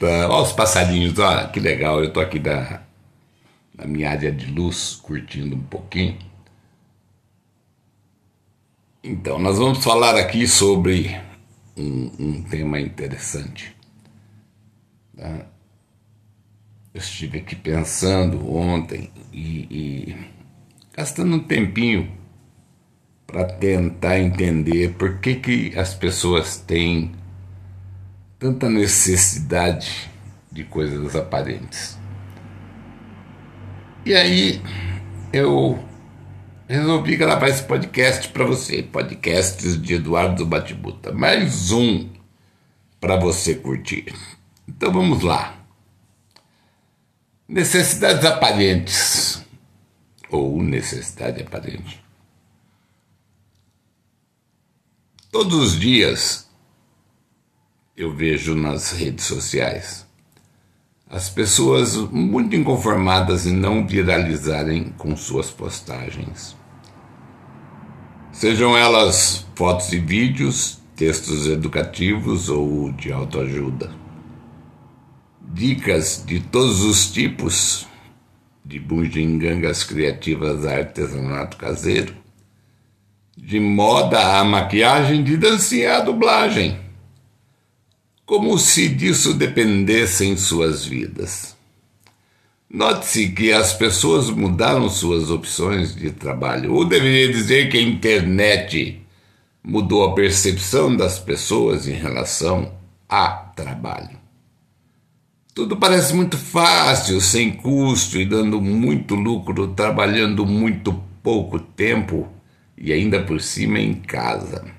Olha os passarinhos, olha que legal. Eu tô aqui da, na minha área de luz, curtindo um pouquinho. Então, nós vamos falar aqui sobre um, um tema interessante. Tá? Eu estive aqui pensando ontem e, e gastando um tempinho para tentar entender por que, que as pessoas têm tanta necessidade de coisas aparentes. E aí eu resolvi gravar esse podcast para você, podcasts de Eduardo Batibuta, mais um para você curtir. Então vamos lá. Necessidades aparentes ou necessidade aparente. Todos os dias eu vejo nas redes sociais as pessoas muito inconformadas em não viralizarem com suas postagens. Sejam elas fotos e vídeos, textos educativos ou de autoajuda. Dicas de todos os tipos, de bugigangas criativas a artesanato caseiro, de moda a maquiagem, de dancinha a dublagem como se disso dependessem suas vidas. Note-se que as pessoas mudaram suas opções de trabalho, ou deveria dizer que a internet mudou a percepção das pessoas em relação a trabalho. Tudo parece muito fácil, sem custo e dando muito lucro, trabalhando muito pouco tempo e ainda por cima em casa.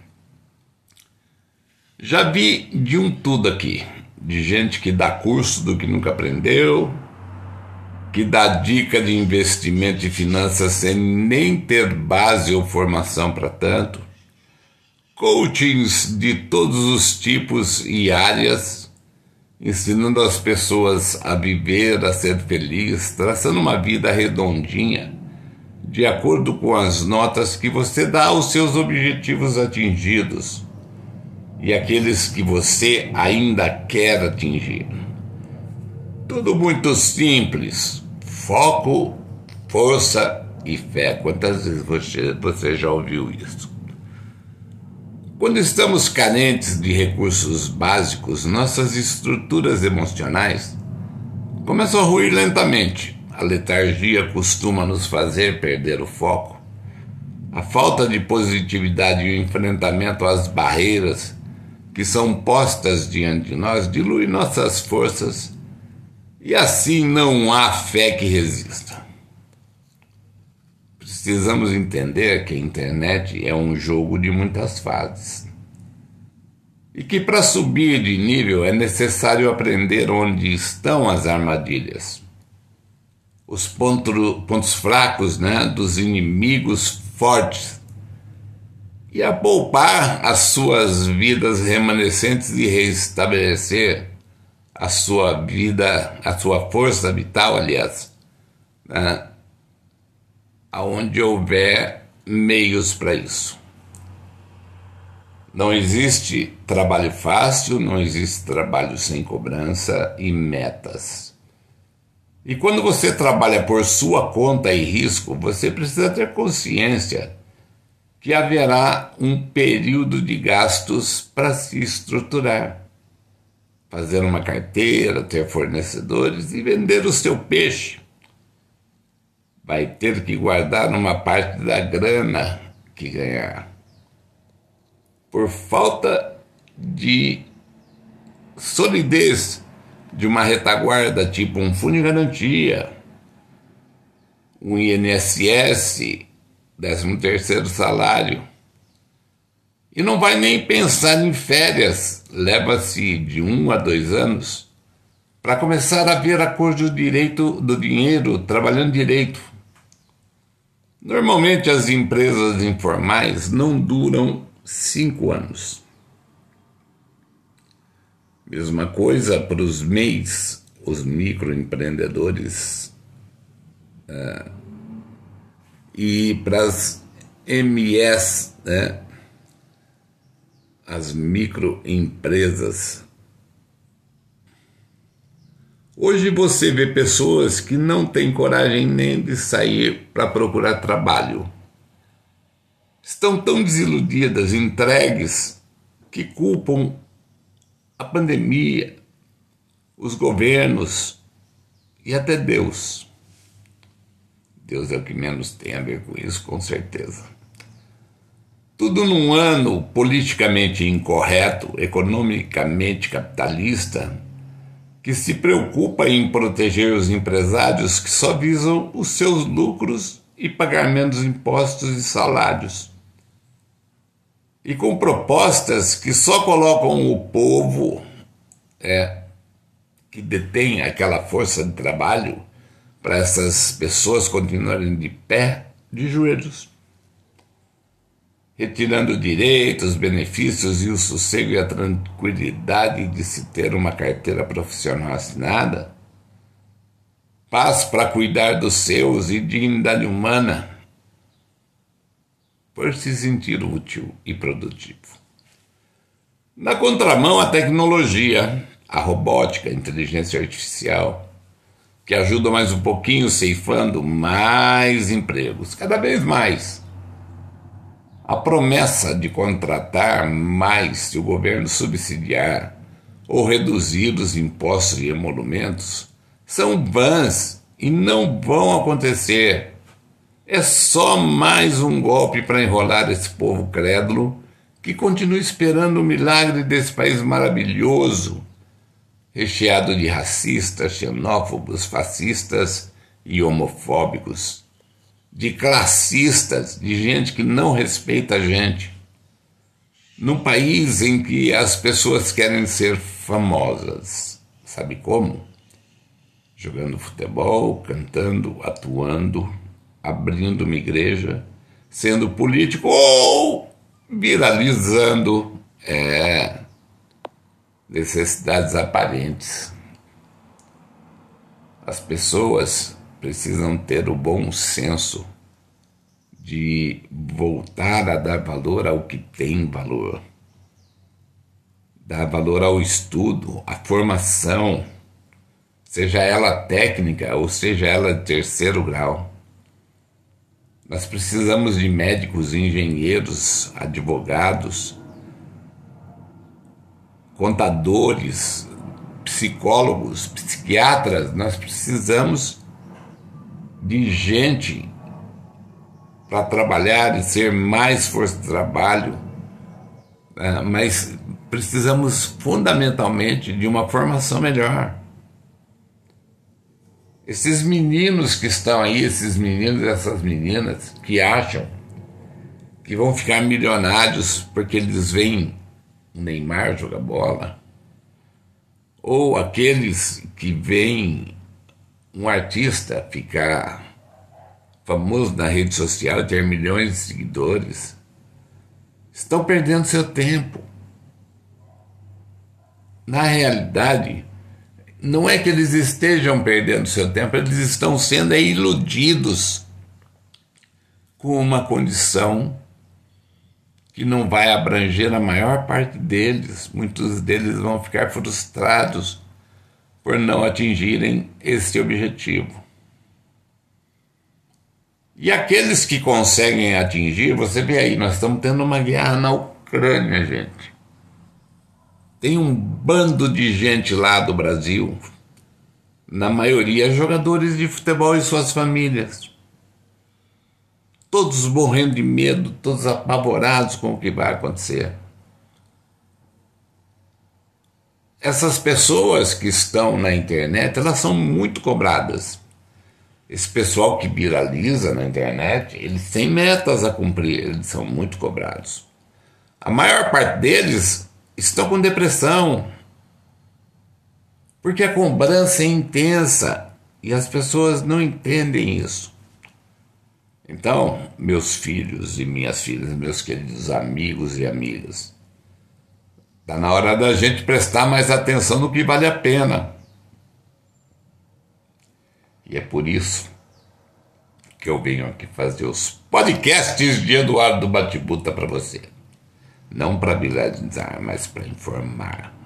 Já vi de um tudo aqui, de gente que dá curso do que nunca aprendeu, que dá dica de investimento e finanças sem nem ter base ou formação para tanto, coachings de todos os tipos e áreas, ensinando as pessoas a viver, a ser feliz, traçando uma vida redondinha, de acordo com as notas que você dá aos seus objetivos atingidos e aqueles que você ainda quer atingir. Tudo muito simples. Foco, força e fé. Quantas vezes você, você já ouviu isso? Quando estamos carentes de recursos básicos, nossas estruturas emocionais começam a ruir lentamente. A letargia costuma nos fazer perder o foco. A falta de positividade e o enfrentamento às barreiras que são postas diante de nós dilui nossas forças e assim não há fé que resista. Precisamos entender que a internet é um jogo de muitas fases e que para subir de nível é necessário aprender onde estão as armadilhas, os ponto, pontos fracos né, dos inimigos fortes e a poupar as suas vidas remanescentes e restabelecer a sua vida, a sua força vital, aliás, né? aonde houver meios para isso. Não existe trabalho fácil, não existe trabalho sem cobrança e metas. E quando você trabalha por sua conta e risco, você precisa ter consciência que haverá um período de gastos para se estruturar, fazer uma carteira, ter fornecedores e vender o seu peixe. Vai ter que guardar uma parte da grana que ganhar. Por falta de solidez de uma retaguarda, tipo um fundo de garantia, um INSS décimo terceiro salário. E não vai nem pensar em férias, leva-se de um a dois anos para começar a ver a cor do direito do dinheiro trabalhando direito. Normalmente as empresas informais não duram cinco anos. Mesma coisa para os MEIs, os microempreendedores. Uh, e para as MS, né? as microempresas. Hoje você vê pessoas que não têm coragem nem de sair para procurar trabalho. Estão tão desiludidas, entregues, que culpam a pandemia, os governos e até Deus. Deus é o que menos tem a ver com isso, com certeza. Tudo num ano politicamente incorreto, economicamente capitalista, que se preocupa em proteger os empresários que só visam os seus lucros e pagar menos impostos e salários. E com propostas que só colocam o povo é, que detém aquela força de trabalho para essas pessoas continuarem de pé, de joelhos, retirando direitos, benefícios e o sossego e a tranquilidade de se ter uma carteira profissional assinada, paz para cuidar dos seus e dignidade humana, por se sentir útil e produtivo. Na contramão, a tecnologia, a robótica, a inteligência artificial, que ajuda mais um pouquinho ceifando mais empregos, cada vez mais. A promessa de contratar mais se o governo subsidiar ou reduzir os impostos e emolumentos são vãs e não vão acontecer. É só mais um golpe para enrolar esse povo crédulo que continua esperando o milagre desse país maravilhoso recheado de racistas, xenófobos, fascistas e homofóbicos, de classistas, de gente que não respeita a gente. Num país em que as pessoas querem ser famosas, sabe como? Jogando futebol, cantando, atuando, abrindo uma igreja, sendo político ou viralizando. É, necessidades aparentes. As pessoas precisam ter o bom senso de voltar a dar valor ao que tem valor, dar valor ao estudo, à formação, seja ela técnica ou seja ela de terceiro grau. Nós precisamos de médicos, engenheiros, advogados, contadores, psicólogos, psiquiatras, nós precisamos de gente para trabalhar e ser mais força de trabalho, né? mas precisamos fundamentalmente de uma formação melhor. Esses meninos que estão aí, esses meninos e essas meninas que acham que vão ficar milionários porque eles veem o Neymar jogar bola, ou aqueles que veem um artista ficar famoso na rede social, ter milhões de seguidores, estão perdendo seu tempo. Na realidade, não é que eles estejam perdendo seu tempo, eles estão sendo iludidos com uma condição que não vai abranger a maior parte deles. Muitos deles vão ficar frustrados por não atingirem esse objetivo. E aqueles que conseguem atingir, você vê aí, nós estamos tendo uma guerra na Ucrânia, gente. Tem um bando de gente lá do Brasil, na maioria jogadores de futebol e suas famílias todos morrendo de medo, todos apavorados com o que vai acontecer. Essas pessoas que estão na internet, elas são muito cobradas. Esse pessoal que viraliza na internet, eles têm metas a cumprir, eles são muito cobrados. A maior parte deles estão com depressão, porque a cobrança é intensa e as pessoas não entendem isso. Então, meus filhos e minhas filhas, meus queridos amigos e amigas, está na hora da gente prestar mais atenção no que vale a pena. E é por isso que eu venho aqui fazer os podcasts de Eduardo Batibuta para você. não para viralizar, mas para informar.